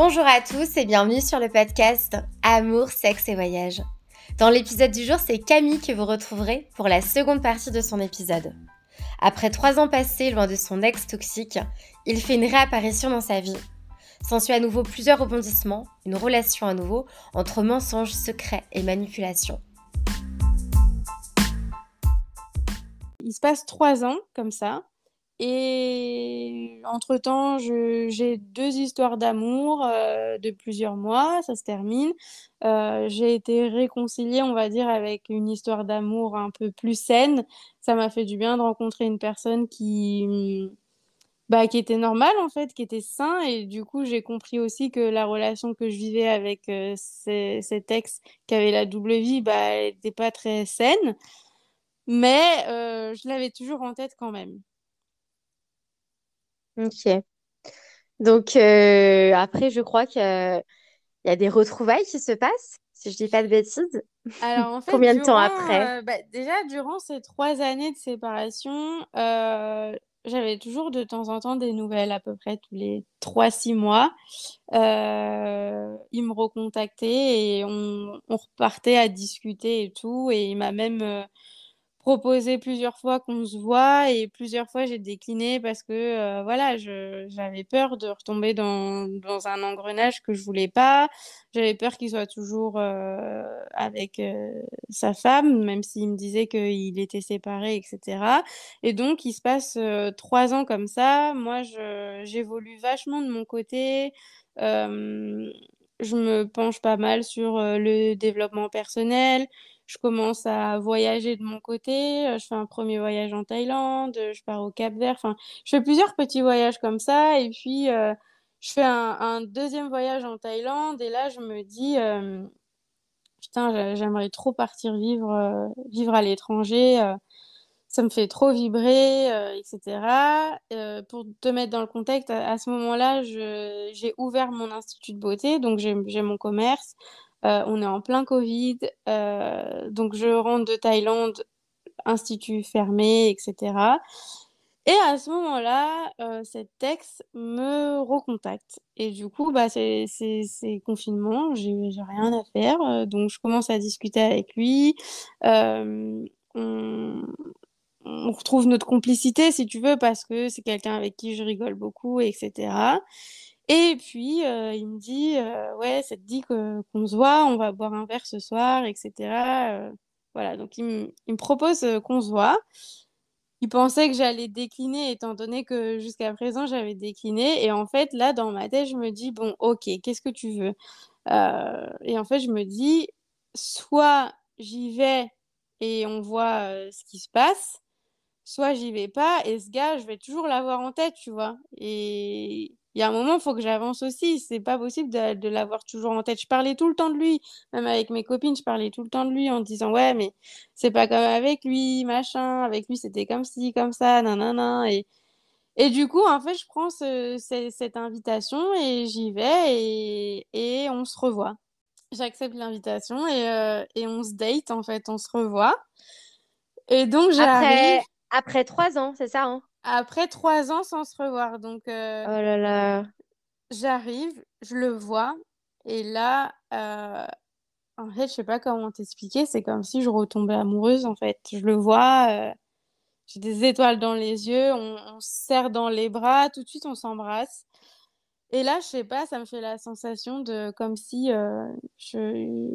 Bonjour à tous et bienvenue sur le podcast Amour, sexe et voyage. Dans l'épisode du jour, c'est Camille que vous retrouverez pour la seconde partie de son épisode. Après trois ans passés loin de son ex toxique, il fait une réapparition dans sa vie. S'ensuit à nouveau plusieurs rebondissements, une relation à nouveau entre mensonges, secrets et manipulations. Il se passe trois ans comme ça. Et entre-temps, j'ai deux histoires d'amour euh, de plusieurs mois, ça se termine. Euh, j'ai été réconciliée, on va dire, avec une histoire d'amour un peu plus saine. Ça m'a fait du bien de rencontrer une personne qui, bah, qui était normale, en fait, qui était sain. Et du coup, j'ai compris aussi que la relation que je vivais avec euh, cet ex qui avait la double vie, bah, elle n'était pas très saine. Mais je l'avais toujours en tête quand même. Ok. Donc, euh, après, je crois qu'il y a des retrouvailles qui se passent, si je dis pas de bêtises. Alors, en fait, Combien de temps après? euh, bah, déjà, durant ces trois années de séparation, euh, j'avais toujours de temps en temps des nouvelles, à peu près tous les trois, six mois. il me recontactait et on, on repartait à discuter et tout. Et il m'a même proposé plusieurs fois qu'on se voit et plusieurs fois j'ai décliné parce que euh, voilà, j'avais peur de retomber dans, dans, un engrenage que je voulais pas. J'avais peur qu'il soit toujours euh, avec euh, sa femme, même s'il me disait qu'il était séparé, etc. Et donc il se passe trois ans comme ça. Moi, j'évolue vachement de mon côté. je me penche pas mal sur le développement personnel je commence à voyager de mon côté. Euh, je fais un premier voyage en Thaïlande, euh, je pars au Cap-Vert. Enfin, je fais plusieurs petits voyages comme ça. Et puis, euh, je fais un, deuxième voyage en Thaïlande. Et là, je me dis, putain, j'aimerais trop partir vivre, vivre à l'étranger. ça me fait trop vibrer, etc. pour te mettre dans le contexte, à ce moment-là, j'ai ouvert mon institut de beauté. Donc, j'ai mon commerce. Euh, on est en plein Covid, euh, donc je rentre de Thaïlande, institut fermé, etc. Et à ce moment-là, euh, cet ex me recontacte. Et du coup, bah, c'est confinement, j'ai rien à faire. donc, je commence à discuter avec lui. on, retrouve notre complicité, si tu veux, parce que c'est quelqu'un avec qui je rigole beaucoup, etc. Et puis, euh, il me dit, euh, ouais, ça te dit qu'on se voit, on va boire un verre ce soir, etc. Euh, voilà, donc il me, propose qu'on se voit. Il pensait que j'allais décliner, étant donné que jusqu'à présent, j'avais décliné. Et en fait, là, dans ma tête, je me dis, bon, ok, qu'est-ce que tu veux? Et en fait, je me dis, soit j'y vais et on voit ce qui se passe, soit j'y vais pas, et ce gars, je vais toujours l'avoir en tête, tu vois. Et il y a un moment, il faut que j'avance aussi. C'est pas possible de, l'avoir toujours en tête. Je parlais tout le temps de lui, même avec mes copines, je parlais tout le temps de lui en disant ouais, mais c'est pas comme avec lui, machin. Avec lui, c'était comme ci, comme ça, nanana. Et, et du coup, en fait, je prends cette invitation et j'y vais et, et, on se revoit. J'accepte l'invitation et, euh, et on se date, en fait, on se revoit. Et donc, j'arrive. Après, après trois ans, c'est ça, hein? Après trois ans sans se revoir. Donc, euh, oh là là. j'arrive, je le vois, et là, euh, en fait, je sais pas comment t'expliquer, c'est comme si je retombais amoureuse, en fait. Je le vois, euh, j'ai des étoiles dans les yeux, on, on se serre dans les bras, tout de suite on s'embrasse. Et là, je sais pas, ça me fait la sensation de comme si je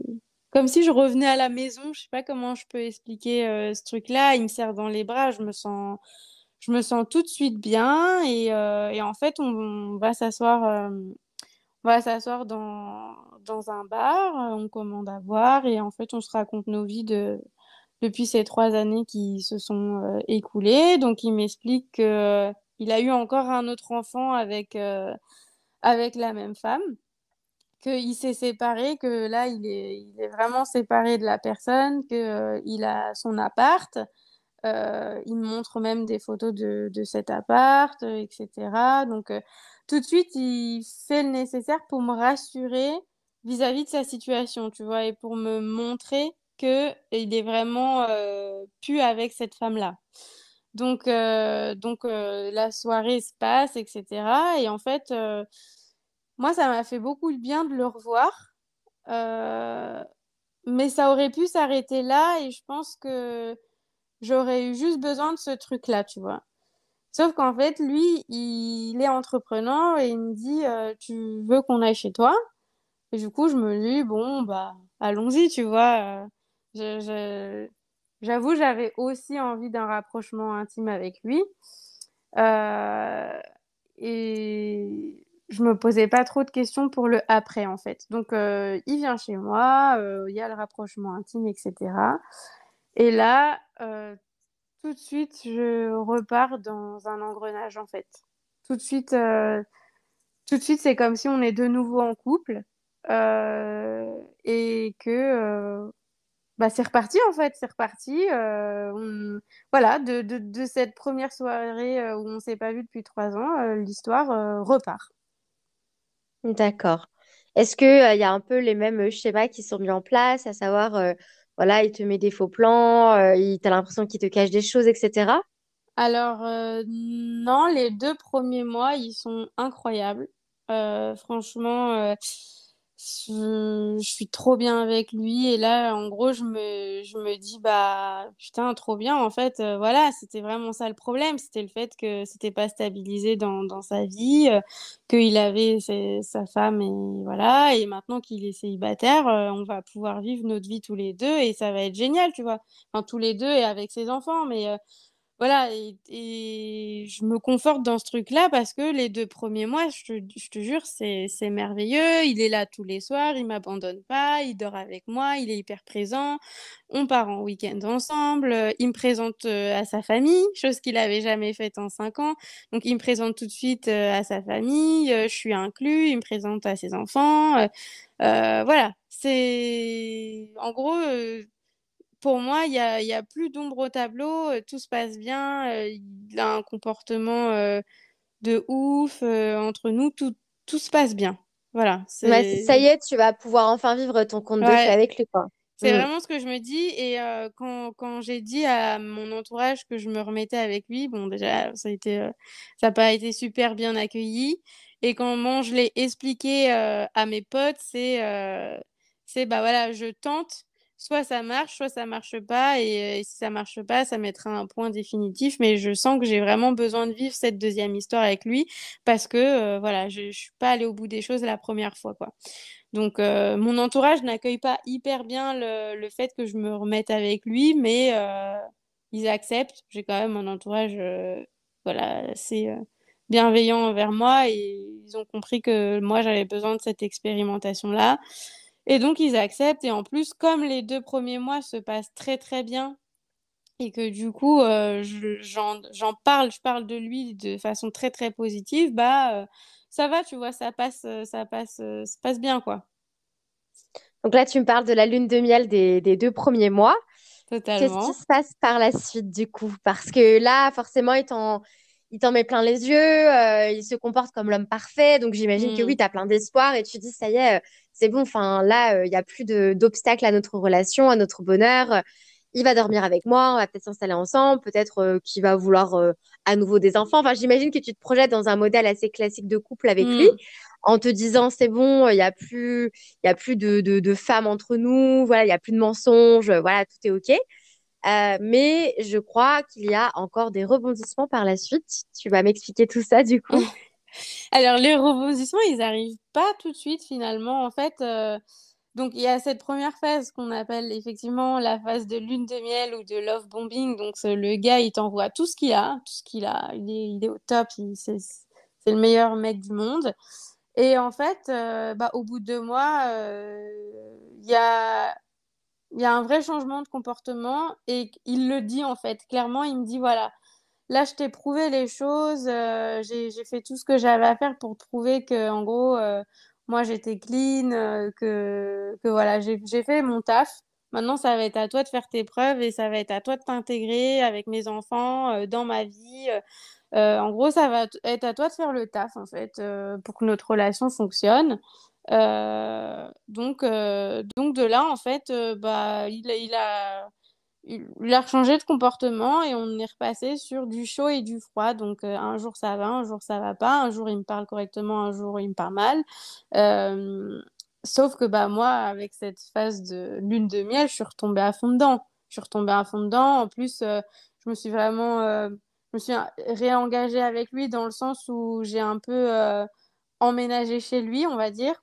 comme si je revenais à la maison. Je sais pas comment je peux expliquer ce truc-là. Il me serre dans les bras, je me sens je me sens tout de suite bien et, euh, en fait, on, va s'asseoir euh, va s'asseoir dans, dans un bar, on commande à boire et en fait, on se raconte nos vies de, depuis ces trois années qui se sont euh, écoulées. Donc, il m'explique qu'il a eu encore un autre enfant avec, avec la même femme, qu'il s'est séparé, que là, il est, il est vraiment séparé de la personne, qu'il a son appart euh, il me montre même des photos de, cet appart, euh, etc. Donc, euh, tout de suite, il fait le nécessaire pour me rassurer vis-à-vis de sa situation, tu vois, et pour me montrer qu'il est vraiment plus avec cette femme-là. Donc, donc la soirée se passe, etc. Et en fait, moi, ça m'a fait beaucoup de bien de le revoir. mais ça aurait pu s'arrêter là et je pense que j'aurais eu juste besoin de ce truc-là, tu vois. Sauf qu'en fait, lui, il est entreprenant et il me dit Tu veux qu'on aille chez toi? Et du coup, je me dis Bon, bah, allons-y, tu vois. J'avoue, j'avais aussi envie d'un rapprochement intime avec lui. et je me posais pas trop de questions pour le après, en fait. Donc, il vient chez moi, il y a le rapprochement intime, etc. Et là, tout de suite, je repars dans un engrenage, en fait. Tout de suite, euh, suite, c'est comme si on est de nouveau en couple euh, et que euh, bah, c'est reparti, en fait. C'est reparti. Voilà, de, de, de, cette première soirée où on ne s'est pas vu depuis trois ans, l'histoire repart. D'accord. Est-ce qu'il il y a un peu les mêmes schémas qui sont mis en place, à savoir voilà, il te met des faux plans, euh, il, t'as l'impression qu'il te cache des choses, etc. Alors, euh, non, les deux premiers mois, ils sont incroyables. Euh, franchement, je, suis trop bien avec lui et là en gros je me, je me dis bah putain trop bien en fait euh, voilà c'était vraiment ça le problème c'était le fait que c'était pas stabilisé dans, dans sa vie euh, qu'il avait sa femme et voilà et maintenant qu'il est célibataire euh, on va pouvoir vivre notre vie tous les deux et ça va être génial tu vois. Enfin tous les deux et avec ses enfants mais voilà, et, je me conforte dans ce truc-là parce que les deux premiers mois, je te, jure, c'est merveilleux. Il est là tous les soirs, il m'abandonne pas, il dort avec moi, il est hyper présent. On part en week-end ensemble. Il me présente à sa famille, chose qu'il n'avait jamais faite en cinq ans. Donc, il me présente tout de suite à sa famille. je suis inclus, il me présente à ses enfants. voilà, c'est en gros pour moi, il n'y a, y a, plus d'ombre au tableau, euh, tout se passe bien, euh, il a un comportement euh, de ouf entre nous, tout, tout se passe bien. Voilà. ça y est, tu vas pouvoir enfin vivre ton compte de fées avec lui. C'est mm. vraiment ce que je me dis. Et quand, quand j'ai dit à mon entourage que je me remettais avec lui, bon, déjà, ça n'a pas été super bien accueilli. Et quand je l'ai expliqué à mes potes, c'est, c'est bah voilà, je tente soit ça marche, soit ça marche pas. Et, si ça marche pas, ça mettra un point définitif. Mais je sens que j'ai vraiment besoin de vivre cette deuxième histoire avec lui parce que voilà, je, ne suis pas allée au bout des choses la première fois, quoi. Donc mon entourage n'accueille pas hyper bien le, fait que je me remette avec lui, mais ils acceptent. J'ai quand même un entourage, voilà, assez bienveillant envers moi et ils ont compris que moi j'avais besoin de cette expérimentation là. Et donc, ils acceptent. Et en plus, comme les deux premiers mois se passent très, très bien, et que du coup, euh, j'en parle, je parle de lui de façon très, très positive, bah, euh, ça va, tu vois, ça passe, euh, ça passe, ça passe bien, quoi. Donc là, tu me parles de la lune de miel des, des deux premiers mois. Totalement. Qu'est-ce qui se passe par la suite, du coup? Parce que là, forcément, t'en il t'en met plein les yeux, euh, il se comporte comme l'homme parfait. Donc j'imagine que mm. oui, tu as plein d'espoir et tu dis, ça y est, euh, c'est bon, enfin là, euh, il n'y a plus d'obstacles à notre relation, à notre bonheur. Il va dormir avec moi, on va peut-être s'installer ensemble, peut-être qu'il va vouloir à nouveau des enfants. Enfin, j'imagine que tu te projettes dans un modèle assez classique de couple avec lui, mm. en te disant, c'est bon, il n'y a plus, y a plus de, de femmes entre nous, voilà, il n'y a plus de mensonges, voilà, tout est OK. Euh, mais je crois qu'il y a encore des rebondissements par la suite. Tu vas m'expliquer tout ça du coup. Alors les rebondissements, ils n'arrivent pas tout de suite finalement. En fait, euh, donc il y a cette première phase qu'on appelle effectivement la phase de lune de miel ou de love bombing. Donc le gars, il t'envoie tout ce qu'il a, tout ce qu'il a. Il est, au top, c'est le meilleur mec du monde. Et en fait, euh, bah, au bout de deux mois, il y a il y a un vrai changement de comportement et il le dit en fait. Clairement, il me dit voilà, là je t'ai prouvé les choses, euh, j'ai fait tout ce que j'avais à faire pour prouver que en gros, euh, moi j'étais clean, euh, que, que voilà, j'ai fait mon taf. Maintenant, ça va être à toi de faire tes preuves et ça va être à toi de t'intégrer avec mes enfants dans ma vie. en gros, ça va être à toi de faire le taf en fait pour que notre relation fonctionne. Euh, donc, euh, donc de là, en fait, euh, bah, il, a, il a changé de comportement et on est repassé sur du chaud et du froid. Donc, un jour ça va, un jour ça va pas, un jour il me parle correctement, un jour il me parle mal. Sauf que bah, moi, avec cette phase de lune de miel, je suis retombée à fond dedans. Je suis retombée à fond dedans. En plus, je me suis vraiment je me suis réengagée avec lui dans le sens où j'ai un peu emménagé chez lui, on va dire.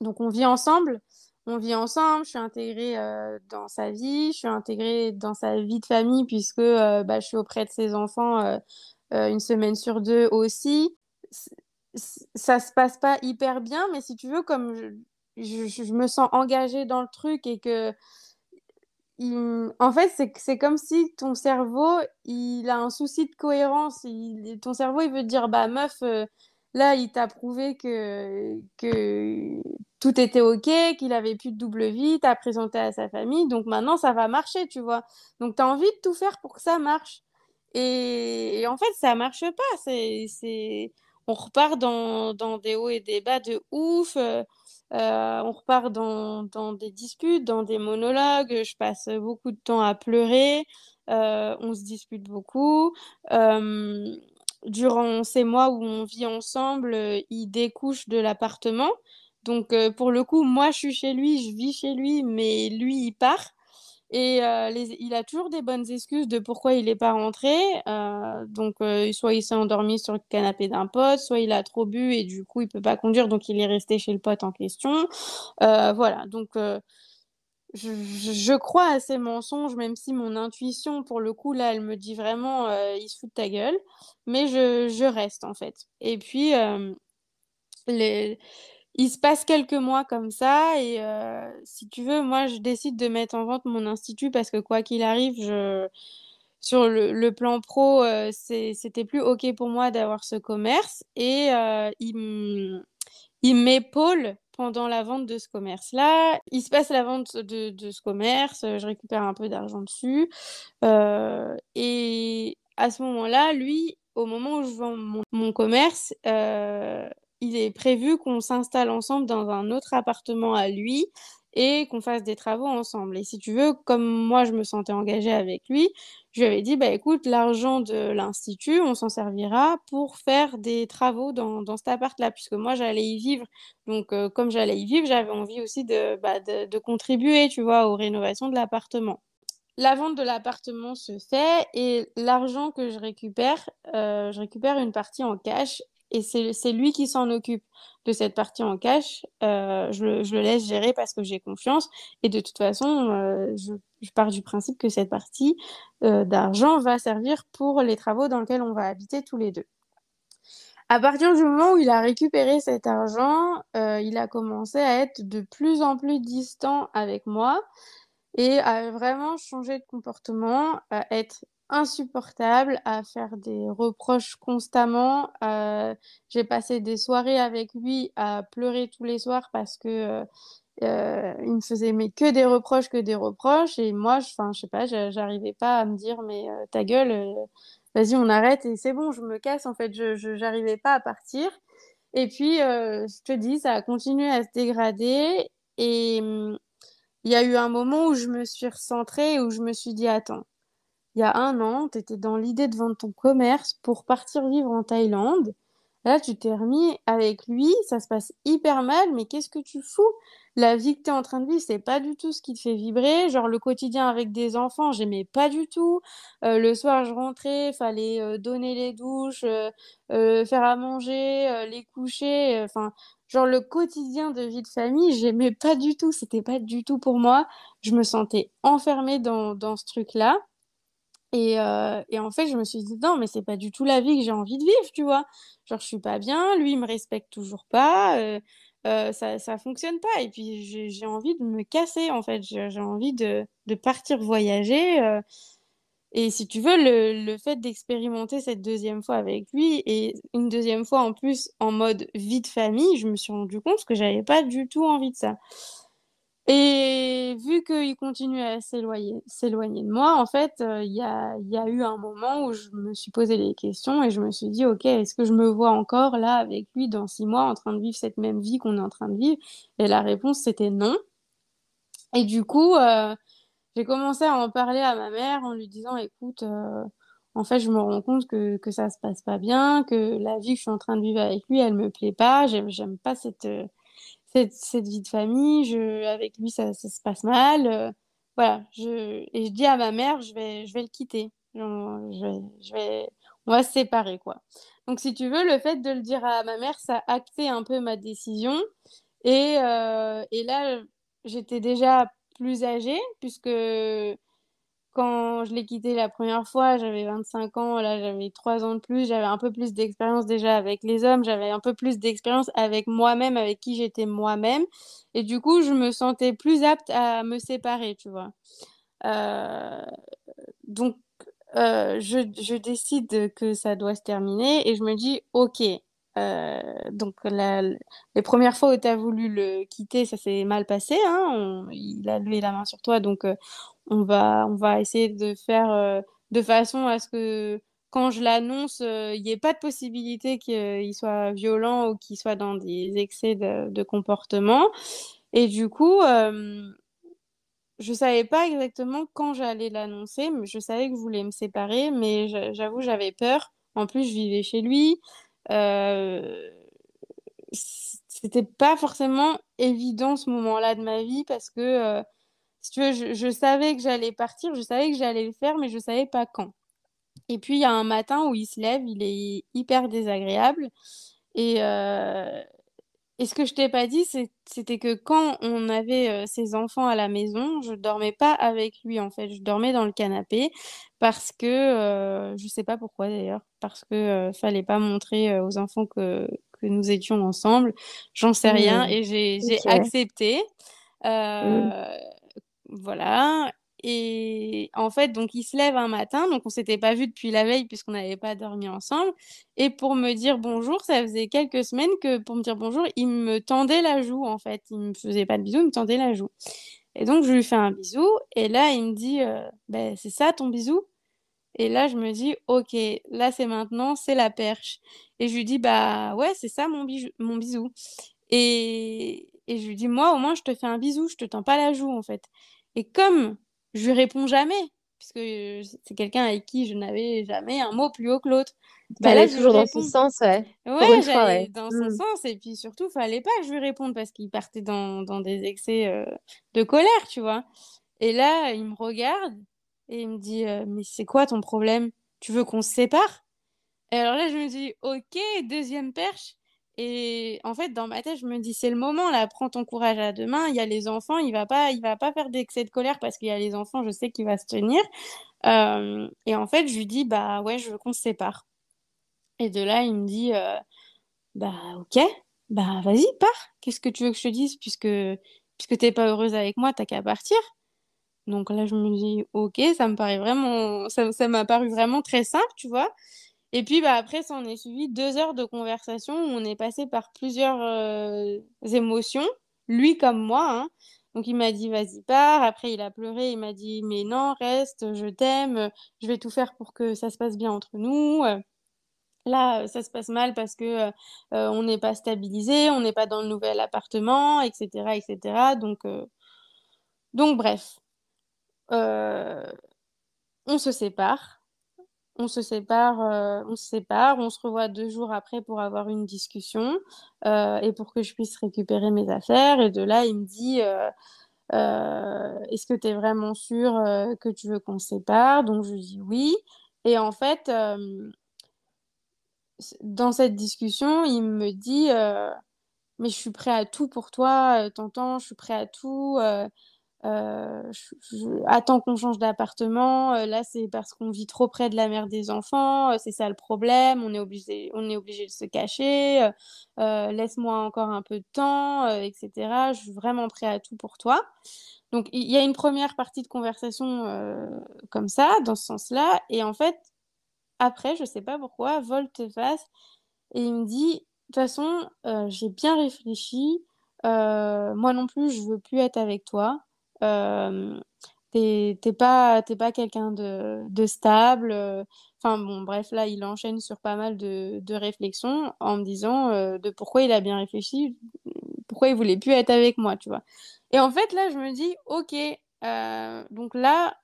Donc, on vit ensemble on vit ensemble, je suis intégrée euh, dans sa vie, je suis intégrée dans sa vie de famille puisque euh, bah, je suis auprès de ses enfants euh, une semaine sur deux aussi. ça se passe pas hyper bien, mais si tu veux, comme je, me sens engagée dans le truc et que en fait, c'est comme si ton cerveau, il a un souci de cohérence. ton cerveau, il veut dire, bah meuf, là, il t'a prouvé que, tout était OK, qu'il avait plus de double vie, t'as présenté à sa famille, donc maintenant ça va marcher, tu vois. Donc tu as envie de tout faire pour que ça marche. Et, en fait, ça marche pas. C'est, On repart dans, des hauts et des bas de ouf. Euh, on repart dans, des disputes, dans des monologues. Je passe beaucoup de temps à pleurer. Euh, on se dispute beaucoup. Euh, durant ces mois où on vit ensemble, il découche de l'appartement. Donc, euh, pour le coup, moi, je suis chez lui, je vis chez lui, mais lui, il part. Et euh, il a toujours des bonnes excuses de pourquoi il n'est pas rentré. Euh, donc, soit il s'est endormi sur le canapé d'un pote, soit il a trop bu et du coup, il peut pas conduire, donc il est resté chez le pote en question. voilà, donc je, crois à ces mensonges, même si mon intuition, pour le coup, là, elle me dit vraiment, il se fout de ta gueule. Mais je, reste, en fait. Et puis, les il se passe quelques mois comme ça et euh, si tu veux, moi, je décide de mettre en vente mon institut parce que quoi qu'il arrive, sur le, plan pro, euh, c'était plus OK pour moi d'avoir ce commerce et euh, il m'épaule pendant la vente de ce commerce-là. Il se passe la vente de, de ce commerce, je récupère un peu d'argent dessus et à ce moment-là, lui, au moment où je vends mon, mon commerce, il est prévu qu'on s'installe ensemble dans un autre appartement à lui et qu'on fasse des travaux ensemble. Et si tu veux, comme moi je me sentais engagée avec lui, je lui avais dit, bah écoute, l'argent de l'Institut, on s'en servira pour faire des travaux dans, cet appart-là, puisque moi j'allais y vivre. Donc euh, comme j'allais y vivre, j'avais envie aussi de, bah, de, contribuer, tu vois, aux rénovations de l'appartement. La vente de l'appartement se fait et l'argent que je récupère, euh, je récupère une partie en cash et c'est lui qui s'en occupe de cette partie en cash. Euh, je, le, laisse gérer parce que j'ai confiance. Et de toute façon, euh, je, je, pars du principe que cette partie euh, d'argent va servir pour les travaux dans lesquels on va habiter tous les deux. À partir du moment où il a récupéré cet argent, il a commencé à être de plus en plus distant avec moi et à vraiment changer de comportement, à être insupportable à faire des reproches constamment. Euh, j'ai passé des soirées avec lui à pleurer tous les soirs parce que euh, euh, il me faisait mais que des reproches, que des reproches. Et moi, je, je sais pas, j'arrivais pas à me dire mais ta gueule, vas-y on arrête et c'est bon, je me casse. En fait, je j'arrivais pas à partir. Et puis, je te dis, ça a continué à se dégrader et hum, il y a eu un moment où je me suis recentrée, où je me suis dit attends il y a un an, tu étais dans l'idée de vendre ton commerce pour partir vivre en Thaïlande. Là, tu t'es remis avec lui, ça se passe hyper mal, mais qu'est-ce que tu fous? La vie que tu es en train de vivre, c'est pas du tout ce qui te fait vibrer. Genre, le quotidien avec des enfants, j'aimais pas du tout. Euh, le soir, je rentrais, fallait euh, donner les douches, euh, faire à manger, les coucher. Enfin, genre, le quotidien de vie de famille, j'aimais pas du tout. C'était pas du tout pour moi. Je me sentais enfermée dans, dans ce truc-là. Et, euh, et, en fait, je me suis dit, non, mais c'est pas du tout la vie que j'ai envie de vivre, tu vois. Genre, je suis pas bien, lui, il me respecte toujours pas, euh, euh, ça, ça fonctionne pas. Et puis, j'ai envie de me casser, en fait. J'ai envie de, de, partir voyager. et si tu veux, le, le fait d'expérimenter cette deuxième fois avec lui, et une deuxième fois en plus en mode vie de famille, je me suis rendu compte que j'avais pas du tout envie de ça. Et vu qu'il continue à s'éloigner, de moi, en fait, euh, il y, a, y, a, eu un moment où je me suis posé les questions et je me suis dit, OK, est-ce que je me vois encore là avec lui dans six mois en train de vivre cette même vie qu'on est en train de vivre? Et la réponse, c'était non. Et du coup, euh, j'ai commencé à en parler à ma mère en lui disant, écoute, en fait, je me rends compte que, que ça se passe pas bien, que la vie que je suis en train de vivre avec lui, elle me plaît pas. J'aime, j'aime pas cette, cette, cette, vie de famille. Je, avec lui, ça, se passe mal. voilà. Je, et je dis à ma mère, je vais, je vais le quitter. Je, je, vais, on va se séparer, quoi. Donc, si tu veux, le fait de le dire à ma mère, ça a acté un peu ma décision. Et, euh, et là, j'étais déjà plus âgée, puisque quand je l'ai quitté la première fois, j'avais 25 ans, là j'avais 3 ans de plus, j'avais un peu plus d'expérience déjà avec les hommes, j'avais un peu plus d'expérience avec moi-même, avec qui j'étais moi-même. Et du coup, je me sentais plus apte à me séparer, tu vois. Euh, donc, euh, je, décide que ça doit se terminer et je me dis, ok, euh, donc les premières fois où tu as voulu le quitter, ça s'est mal passé, hein, il a levé la main sur toi, donc on, va, on va essayer de faire de façon à ce que quand je l'annonce, il n'y ait pas de possibilité qu'il soit violent ou qu'il soit dans des excès de, comportement. Et du coup, je savais pas exactement quand j'allais l'annoncer, mais je savais que je voulais me séparer, mais j'avoue, j'avais peur. En plus, je vivais chez lui. Euh... C'était pas forcément évident ce moment-là de ma vie parce que, euh, si tu veux, je, je savais que j'allais partir, je savais que j'allais le faire, mais je savais pas quand. Et puis, il y a un matin où il se lève, il est hyper désagréable. Et, euh, et ce que je t'ai pas dit, c'était que quand on avait euh, ses enfants à la maison, je dormais pas avec lui en fait. Je dormais dans le canapé parce que euh, je sais pas pourquoi d'ailleurs, parce que euh, fallait pas montrer aux enfants que, que nous étions ensemble. J'en sais rien Mmh. et j'ai accepté. Mmh. Voilà. Et en fait, donc il se lève un matin, donc on s'était pas vu depuis la veille puisqu'on n'avait pas dormi ensemble. Et pour me dire bonjour, ça faisait quelques semaines que pour me dire bonjour, il me tendait la joue en fait. Il me faisait pas de bisous, il me tendait la joue. Et donc je lui fais un bisou et là il me dit euh, ben, c'est ça ton bisou? Et là je me dis OK, là c'est maintenant, c'est la perche. Et je lui dis bah ouais, c'est ça mon, mon bisou. Et, et je lui dis moi au moins je te fais un bisou, je te tends pas la joue en fait. Et comme je lui réponds jamais, puisque c'est quelqu'un avec qui je n'avais jamais un mot plus haut que l'autre, bah là toujours dans réponds. sens, ouais. Ouais, fois, dans son Mmh. sens et puis surtout, fallait pas que je lui réponde parce qu'il partait dans, dans des excès euh, de colère, tu vois. Et là, il me regarde et il me dit euh, Mais c'est quoi ton problème? Tu veux qu'on se sépare? Et alors là, je me dis Ok, deuxième perche. Et en fait, dans ma tête, je me dis C'est le moment là, prends ton courage à deux mains. Il y a les enfants, il va pas, il va pas faire d'excès de colère parce qu'il y a les enfants, je sais qu'il va se tenir. Euh, et en fait, je lui dis Bah ouais, je veux qu'on se sépare. Et de là, il me dit euh, Bah ok, bah vas-y, pars. Qu'est-ce que tu veux que je te dise puisque puisque t'es pas heureuse avec moi, t'as qu'à partir. Donc là, je me dis ok, ça me paraît vraiment, ça, ça m'a paru vraiment très simple, tu vois. Et puis bah après, ça en est suivi deux heures de conversation où on est passé par plusieurs euh, émotions, lui comme moi. hein. Donc il m'a dit vas-y pars. Après il a pleuré, il m'a dit mais non reste, je t'aime, je vais tout faire pour que ça se passe bien entre nous. Euh, Là, euh, ça se passe mal parce que on n'est pas stabilisé, on n'est pas dans le nouvel appartement, etc., etc. Donc, donc bref, on se sépare, on se sépare, euh, on se sépare, on se revoit deux jours après pour avoir une discussion euh, et pour que je puisse récupérer mes affaires. Et de là, il me dit, euh, est-ce que tu es vraiment sûr que tu veux qu'on se sépare? Donc je dis oui. Et en fait, dans cette discussion, il me dit Mais je suis prêt à tout pour toi, t'entends, je suis prêt à tout. Euh, attends qu'on change d'appartement. euh, là, c'est parce qu'on vit trop près de la mère des enfants. euh, c'est ça le problème. On est obligé, on est obligé de se cacher. laisse-moi encore un peu de temps, etc. Je suis vraiment prêt à tout pour toi. Donc, il y a une première partie de conversation comme ça, dans ce sens-là. Et en fait, après, je sais pas pourquoi, volte-face et il me dit, de toute façon, j'ai bien réfléchi. moi non plus, je veux plus être avec toi. Euh, t'es pas, pas quelqu'un de, stable. euh. Enfin bon, bref, là, il enchaîne sur pas mal de, réflexions en me disant euh, de pourquoi il a bien réfléchi, pourquoi il voulait plus être avec moi, tu vois. Et en fait, là, je me dis, ok, donc là,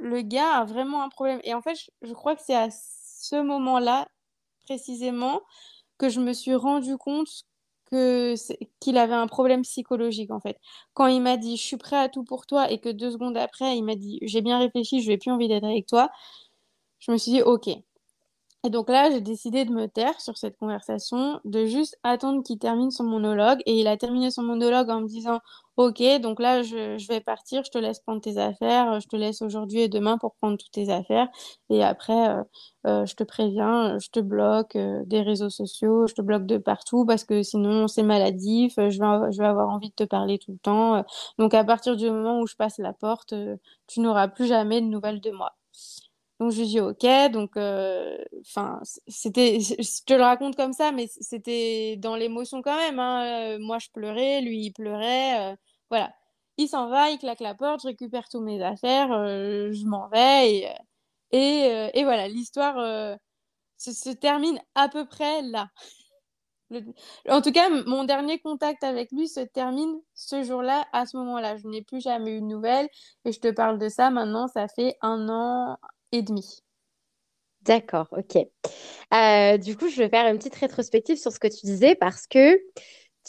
le gars a vraiment un problème. Et en fait, je, crois que c'est à ce moment-là, précisément, que je me suis rendu compte qu'il avait un problème psychologique en fait. Quand il m'a dit je suis prêt à tout pour toi et que deux secondes après il m'a dit j'ai bien réfléchi, je n'ai plus envie d'être avec toi, je me suis dit ok, et donc là, j'ai décidé de me taire sur cette conversation, de juste attendre qu'il termine son monologue. Et il a terminé son monologue en me disant Ok, donc là, je, vais partir, je te laisse prendre tes affaires, je te laisse aujourd'hui et demain pour prendre toutes tes affaires. Et après, euh, euh, je te préviens, je te bloque euh, des réseaux sociaux, je te bloque de partout parce que sinon, c'est maladif, je vais avoir envie de te parler tout le temps. Donc à partir du moment où je passe la porte, tu n'auras plus jamais de nouvelles de moi. Donc je dis ok, donc euh, enfin c'était, je te le raconte comme ça, mais c'était dans l'émotion quand même. Hein. Euh, moi je pleurais, lui il pleurait, euh, voilà. Il s'en va, il claque la porte, je récupère tous mes affaires, je m'en vais et et, voilà l'histoire se, termine à peu près là. En tout cas, mon dernier contact avec lui se termine ce jour-là, à ce moment-là. Je n'ai plus jamais eu de nouvelles et je te parle de ça maintenant, ça fait un an, et demi. D'accord, ok. Euh, du coup, je vais faire une petite rétrospective sur ce que tu disais parce que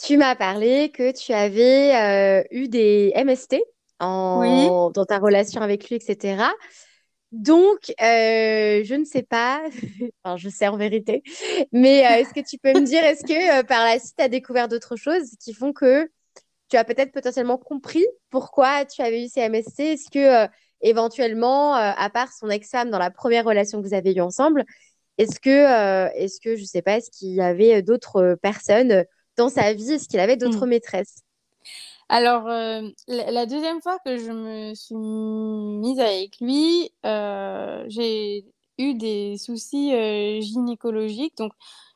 tu m'as parlé que tu avais euh, eu des MST en... dans ta relation avec lui, etc. Donc, euh, je ne sais pas, enfin, je sais en vérité, mais est-ce que tu peux me dire, est-ce que par la suite, tu as découvert d'autres choses qui font que tu as peut-être potentiellement compris pourquoi tu avais eu ces MST Est-ce que éventuellement, euh, à part son ex-femme dans la première relation que vous avez eue ensemble, est-ce que, euh, est-ce que, je sais pas, est-ce qu'il y avait d'autres personnes dans sa vie Est-ce qu'il avait d'autres hmm. maîtresses? Alors, euh, la, deuxième fois que je me suis mise avec lui, j'ai eu des soucis gynécologiques. Donc,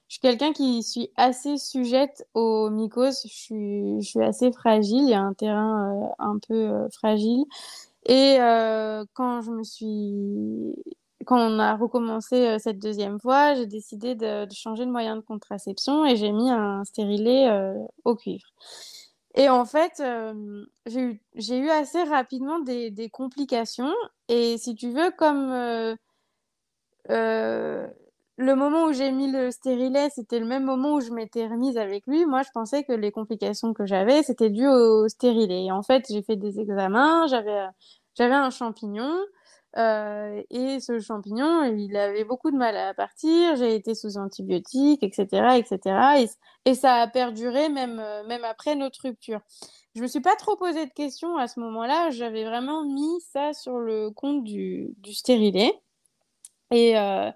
je suis quelqu'un qui suis assez sujette aux mycoses. Je suis, je suis assez fragile. Il y a un terrain un peu fragile. Et euh, quand je me suis quand on a recommencé euh, cette deuxième fois, j'ai décidé de, changer de moyen de contraception et j'ai mis un stérilet euh, au cuivre. Et en fait, j'ai eu, assez rapidement des, des, complications. Et si tu veux, comme le moment où j'ai mis le stérilet, c'était le même moment où je m'étais remise avec lui. Moi, je pensais que les complications que j'avais, c'était dû au stérilet. Et en fait, j'ai fait des examens, j'avais, j'avais un champignon. Euh, et ce champignon, il avait beaucoup de mal à partir. J'ai été sous antibiotiques, etc., etc. Et, ça a perduré même, euh, même après notre rupture. Je me suis pas trop posé de questions à ce moment-là. J'avais vraiment mis ça sur le compte du, du stérilet. Et, euh,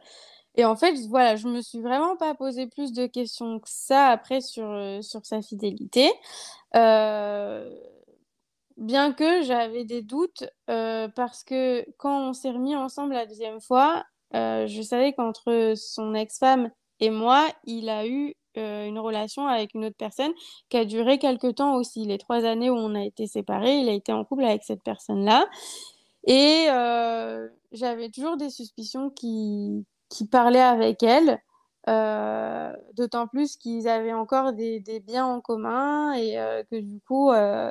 et en fait, voilà, je me suis vraiment pas posé plus de questions que ça après sur, euh, sur sa fidélité. Euh, bien que j'avais des doutes euh, parce que quand on s'est remis ensemble la deuxième fois, je savais qu'entre son ex-femme et moi, il a eu une relation avec une autre personne qui a duré quelques temps aussi. Les trois années où on a été séparés, il a été en couple avec cette personne-là. Et j'avais toujours des suspicions qui, qui parlaient avec elle, euh, d'autant plus qu'ils avaient encore des, biens en commun et euh, que du coup, euh,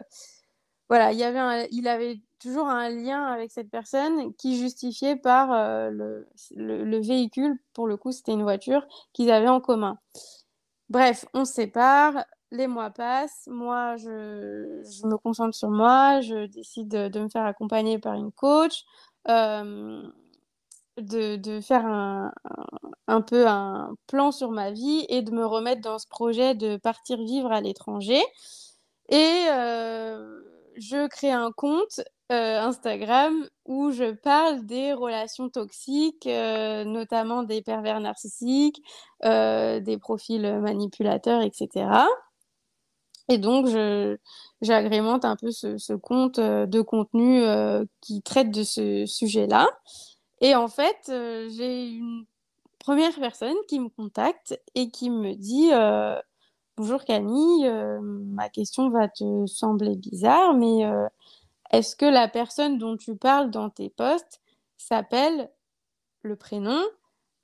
voilà, il, avait toujours un lien avec cette personne qui justifiait par le, le, véhicule, pour le coup c'était une voiture, qu'ils avaient en commun. Bref, on sépare, les mois passent, moi je, je me concentre sur moi, je décide de, de me faire accompagner par une coach de, faire un, peu un plan sur ma vie et de me remettre dans ce projet de partir vivre à l'étranger. Et euh, je crée un compte euh, Instagram où je parle des relations toxiques, euh, notamment des pervers narcissiques, des profils manipulateurs, etc. Et donc, j'agrémente un peu ce, ce, compte de contenu qui traite de ce sujet-là. Et en fait, euh, j'ai une première personne qui me contacte et qui me dit euh, Bonjour Camille, euh, ma question va te sembler bizarre, mais est-ce que la personne dont tu parles dans tes posts s'appelle le prénom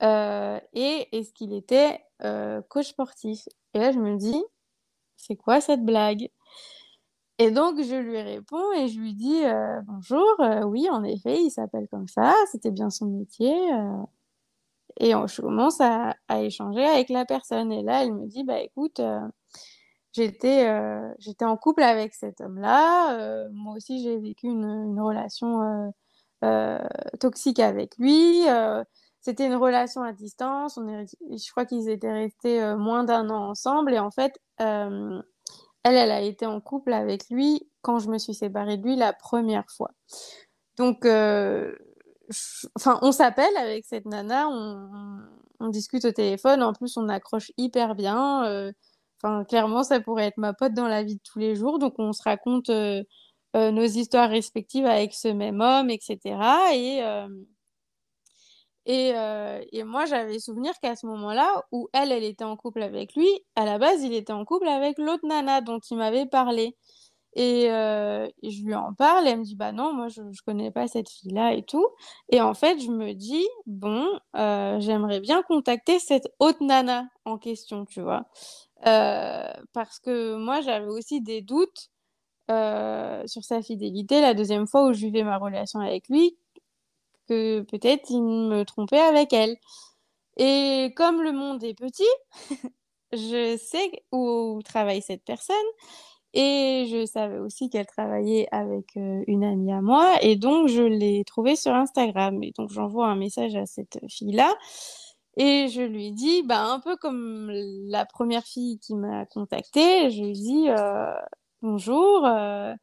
et est-ce qu'il était coach sportif? Et là, je me dis C'est quoi cette blague? Et donc, je lui réponds et je lui dis euh, Bonjour, euh, oui, en effet, il s'appelle comme ça, c'était bien son métier. euh. Et on- je commence à, échanger avec la personne. Et là, elle me dit Bah écoute, j'étais j'étais en couple avec cet homme-là. moi aussi, j'ai vécu une, une relation toxique avec lui. c'était une relation à distance. On est, je crois qu'ils étaient restés moins d'un an ensemble. Et en fait, elle, elle a été en couple avec lui quand je me suis séparée de lui la première fois. Donc, euh, on s'appelle avec cette nana, on, discute au téléphone. En plus, on accroche hyper bien. euh, clairement, ça pourrait être ma pote dans la vie de tous les jours. Donc, on se raconte euh, nos histoires respectives avec ce même homme, etc. Et, et, euh, et moi, j'avais souvenir qu'à ce moment-là, où elle, elle était en couple avec lui, à la base, il était en couple avec l'autre nana dont il m'avait parlé. Et, euh, je lui en parle, et elle me dit, bah non, moi, je, je connais pas cette fille-là et tout. Et en fait, je me dis, bon, euh, j'aimerais bien contacter cette autre nana en question, tu vois. Parce que moi, j'avais aussi des doutes sur sa fidélité la deuxième fois où je vivais ma relation avec lui, que peut-être il me trompait avec elle. Et comme le monde est petit, je sais où travaille cette personne et je savais aussi qu'elle travaillait avec euh, une amie à moi et donc je l'ai trouvée sur Instagram. Et donc j'envoie un message à cette fille-là et je lui dis, bah, un peu comme la première fille qui m'a contactée, je lui dis euh, bonjour, euh,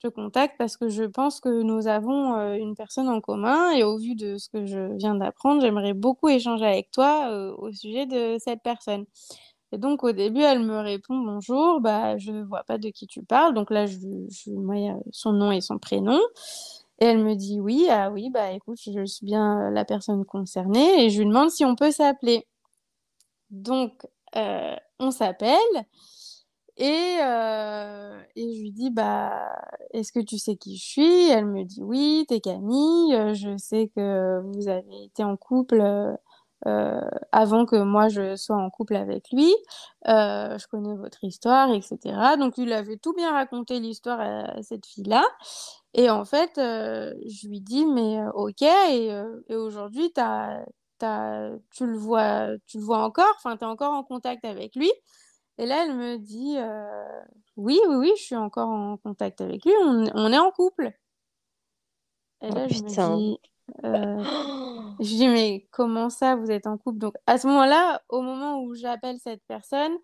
je te contacte parce que je pense que nous avons euh, une personne en commun et au vu de ce que je viens d'apprendre, j'aimerais beaucoup échanger avec toi euh, au sujet de cette personne. Et donc au début, elle me répond bonjour, bah je vois pas de qui tu parles. Donc là, je, je a son nom et son prénom. Et elle me dit oui, ah oui, bah écoute, je suis bien la personne concernée et je lui demande si on peut s'appeler. Donc euh, on s'appelle et, euh, et je lui dis bah est-ce que tu sais qui je suis? Elle me dit oui, t'es Camille, euh, je sais que vous avez été en couple euh, avant que moi je sois en couple avec lui. Je connais votre histoire, etc. Donc il avait tout bien raconté l'histoire à, cette fille-là. Et en fait, je lui dis, mais ok, et, aujourd'hui, t'as, tu le vois, tu le vois encore, enfin, tu es encore en contact avec lui? Et là, elle me dit, euh, oui, oui, oui, je suis encore en contact avec lui, on, on est en couple. Et Oh là, je me dis, euh, je dis, mais comment ça, vous êtes en couple? Donc, à ce moment-là, au moment où j'appelle cette personne,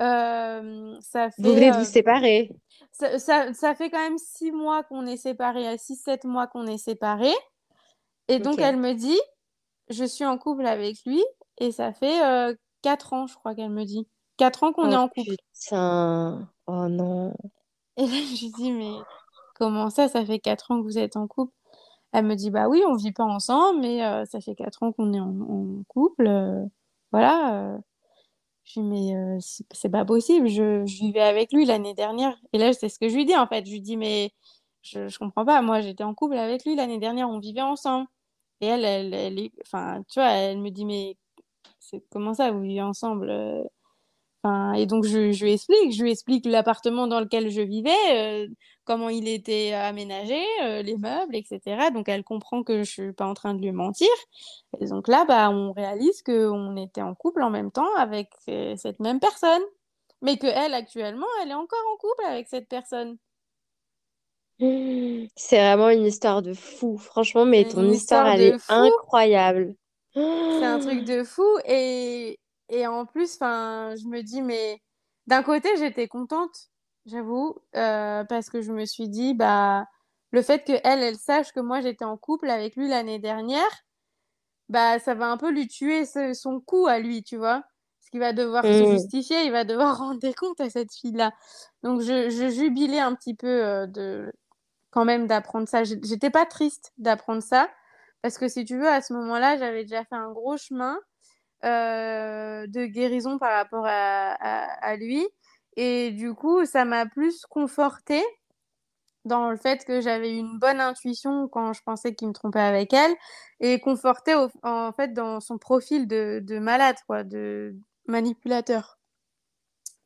euh, ça Vous venez fait, de vous séparer. ça, ça, ça fait quand même six mois qu'on est séparés, six, sept mois qu'on est séparés. Et donc, elle me dit, je suis en couple avec lui, et ça fait quatre ans, je crois qu'elle me dit. Quatre ans qu'on est Oh en couple. putain. Oh non. Et là, je lui dis, mais comment ça, ça fait quatre ans que vous êtes en couple? Elle me dit, bah oui, on vit pas ensemble, mais euh, ça fait quatre ans qu'on est en, en couple. euh, voilà. euh. Je lui dis, mais c'est pas possible, je, je vivais avec lui l'année dernière. Et là, c'est ce que je lui dis, en fait. Je lui dis, mais je, je comprends pas, moi, j'étais en couple avec lui l'année dernière, on vivait ensemble. Et elle, elle, elle est... Enfin, tu vois, elle me dit, mais comment ça, vous vivez ensemble? Euh Enfin, et donc, je, je lui explique, je lui explique l'appartement dans lequel je vivais, euh, comment il était aménagé, euh, les meubles, etc. Donc, elle comprend que je suis pas en train de lui mentir. Et donc là, bah, on réalise qu'on était en couple en même temps avec euh, cette même personne. Mais que elle, actuellement, elle est encore en couple avec cette personne. Mmh, C'est vraiment une histoire de fou. Franchement, mais ton histoire, histoire elle est fou. incroyable. C'est un truc de fou. Et, et en plus, enfin, je me dis, mais d'un côté, j'étais contente, j'avoue, euh, parce que je me suis dit, bah, le fait que elle, elle sache que moi, j'étais en couple avec lui l'année dernière, bah, ça va un peu lui tuer ce- son coup à lui, tu vois. Parce qu'il va devoir se Mmh. justifier, il va devoir rendre des comptes à cette fille-là. Donc, je, je jubilais un petit peu euh, de, quand même d'apprendre ça. J'étais pas triste d'apprendre ça. Parce que si tu veux, à ce moment-là, j'avais déjà fait un gros chemin euh, de guérison par rapport à, à, à lui. Et du coup, ça m'a plus confortée dans le fait que j'avais une bonne intuition quand je pensais qu'il me trompait avec elle et confortée au- en fait dans son profil de, de malade, quoi, de manipulateur.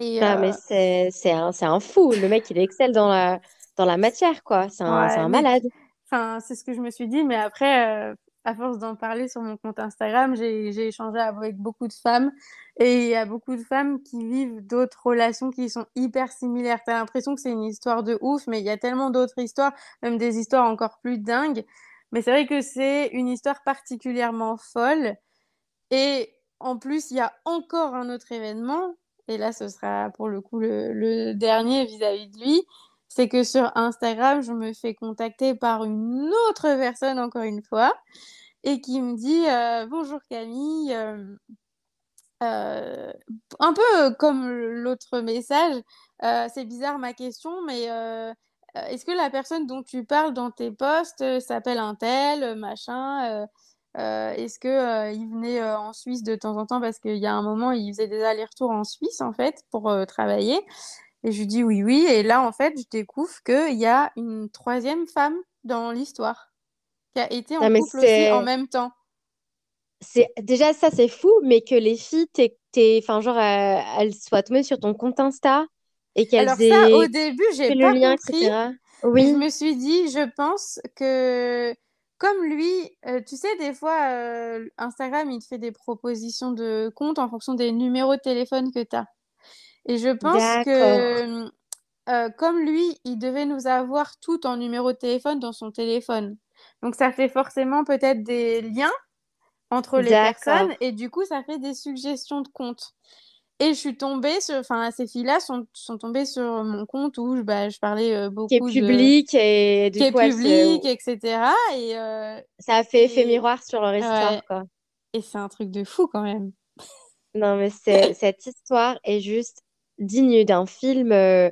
Et, ah, mais c'est un, un fou. Le mec, il excelle dans la, dans la matière, quoi. C'est un, un malade. Enfin, c'est ce que je me suis dit, mais après, à force d'en parler sur mon compte Instagram, j'ai échangé avec beaucoup de femmes et il y a beaucoup de femmes qui vivent d'autres relations qui sont hyper similaires. T'as l'impression que c'est une histoire de ouf, mais il y a tellement d'autres histoires, même des histoires encore plus dingues. Mais c'est vrai que c'est une histoire particulièrement folle. Et en plus, il y a encore un autre événement, et là ce sera pour le coup le, dernier vis-à-vis -vis de lui, c'est que sur Instagram, je me fais contacter par une autre personne, encore une fois, et qui me dit euh, Bonjour Camille. Euh, euh, un peu comme l'autre message, c'est bizarre ma question, mais est-ce que la personne dont tu parles dans tes posts s'appelle un tel, machin Est-ce que il venait en Suisse de temps en temps parce qu'il y a un moment il faisait des allers-retours en Suisse en fait pour travailler? Et je lui dis oui, oui. Et là, en fait, je découvre qu'il y a une troisième femme dans l'histoire qui a été en couple aussi en même temps. C'est déjà ça, c'est fou, mais que les filles, enfin genre, euh, elles soient tombées sur ton compte Insta et qu'elles Alors ça, au début, j'ai pas le lien, compris. Oui. Je me suis dit, je pense que comme lui, euh, tu sais, des fois, euh, Instagram, il te fait des propositions de compte en fonction des numéros de téléphone que tu as. Et je pense que euh, comme lui, il devait nous avoir tout en numéro de téléphone dans son téléphone. Donc ça fait forcément peut-être des liens entre les personnes et du coup ça fait des suggestions de comptes. Et je suis tombée sur, enfin ces filles-là sont, sont tombées sur mon compte où je, bah, je parlais euh, beaucoup qui est public et du qui est public, etc. Et euh, ça a fait effet miroir sur leur histoire, quoi. Et c'est un truc de fou quand même. Non mais cette histoire est juste digne d'un film euh,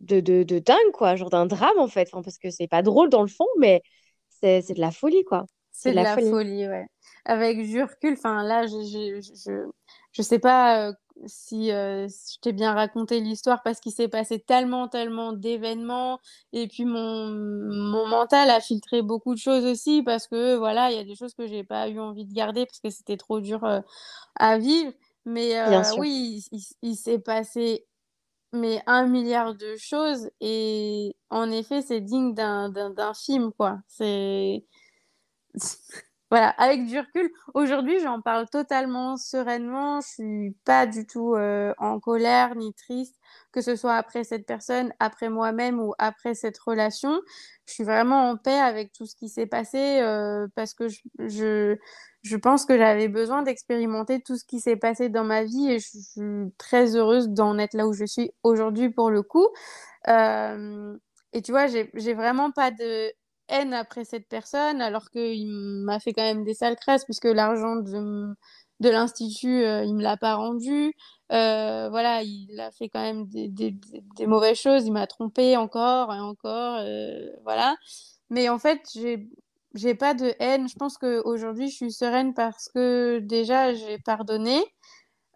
de, de, de, dingue, quoi, genre d'un drame en fait, enfin, parce que c'est pas drôle dans le fond, mais c'est de la folie, quoi. C'est de, la, folie. ouais. Avec du recul, enfin là, je, je, je, je, sais pas euh, si euh, je t'ai bien raconté l'histoire parce qu'il s'est passé tellement, tellement d'événements et puis mon, mon mental a filtré beaucoup de choses aussi parce que voilà, il y a des choses que j'ai pas eu envie de garder parce que c'était trop dur à vivre. Mais oui, il, s'est passé mais un milliard de choses et en effet, c'est digne d'un film, quoi. C'est voilà, avec du recul, aujourd'hui, j'en parle totalement sereinement. Je suis pas du tout en colère ni triste, que ce soit après cette personne, après moi-même ou après cette relation. Je suis vraiment en paix avec tout ce qui s'est passé parce que je je pense que j'avais besoin d'expérimenter tout ce qui s'est passé dans ma vie et je suis très heureuse d'en être là où je suis aujourd'hui pour le coup. Euh, et tu vois, j'ai vraiment pas de haine après cette personne alors qu'il m'a fait quand même des sales crasses puisque l'argent de, l'Institut, euh, il me l'a pas rendu. Euh, voilà, il a fait quand même des, des, mauvaises choses, il m'a trompé encore et encore, voilà. Mais en fait, j'ai j'ai pas de haine. Je pense qu'aujourd'hui, je suis sereine parce que déjà, j'ai pardonné.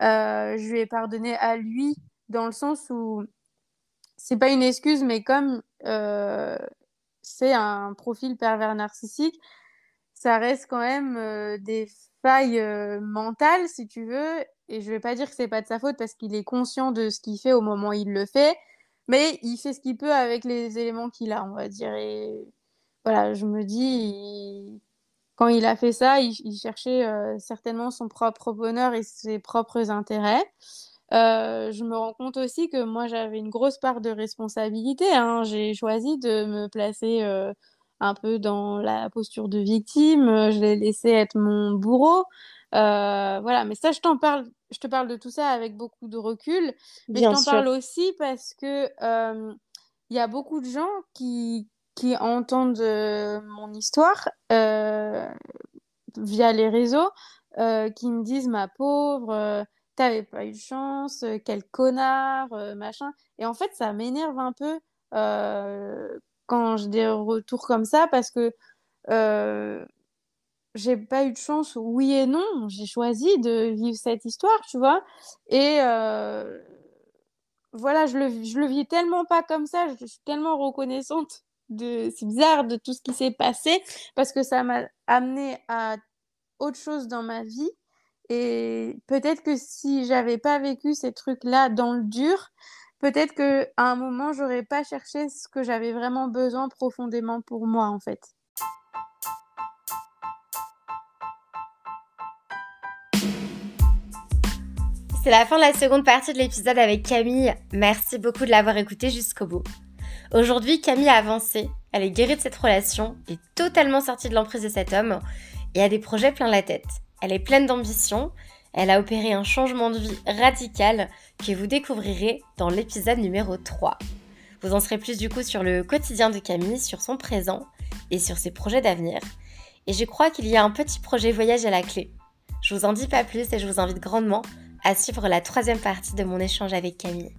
Euh, je lui ai pardonné à lui dans le sens où c'est pas une excuse, mais comme euh, c'est un profil pervers narcissique, ça reste quand même euh, des failles mentales, si tu veux. Et je vais pas dire que c'est pas de sa faute parce qu'il est conscient de ce qu'il fait au moment où il le fait, mais il fait ce qu'il peut avec les éléments qu'il a, on va dire. Voilà, je me dis, quand il a fait ça, il, cherchait euh, certainement son propre bonheur et ses propres intérêts. Euh, je me rends compte aussi que moi, j'avais une grosse part de responsabilité. Hein. J'ai choisi de me placer euh, un peu dans la posture de victime. Je l'ai laissé être mon bourreau. voilà, mais ça, je t'en parle. Je te parle de tout ça avec beaucoup de recul, mais je t'en parle aussi parce que il y a beaucoup de gens qui, qui entendent euh, mon histoire euh, via les réseaux, euh, qui me disent ma pauvre, t'avais pas eu de chance, quel connard, machin. Et en fait, ça m'énerve un peu quand j'ai des retours comme ça parce que j'ai pas eu de chance, oui et non. J'ai choisi de vivre cette histoire, tu vois. Et voilà, je le, je le vis tellement pas comme ça. Je suis tellement reconnaissante c'est bizarre de tout ce qui s'est passé parce que ça m'a amené à autre chose dans ma vie Et peut-être que si j'avais pas vécu ces trucs-là dans le dur, peut-être qu'à un moment, j'aurais pas cherché ce que j'avais vraiment besoin profondément pour moi, en fait. C'est la fin de la seconde partie de l'épisode avec Camille. Merci beaucoup de l'avoir écouté jusqu'au bout. Aujourd'hui, Camille a avancé, elle est guérie de cette relation, est totalement sortie de l'emprise de cet homme et a des projets plein la tête. Elle est pleine d'ambition, elle a opéré un changement de vie radical que vous découvrirez dans l'épisode numéro 3. Vous en serez plus du coup sur le quotidien de Camille, sur son présent et sur ses projets d'avenir. Et je crois qu'il y a un petit projet voyage à la clé. Je vous en dis pas plus et je vous invite grandement à suivre la troisième partie de mon échange avec Camille.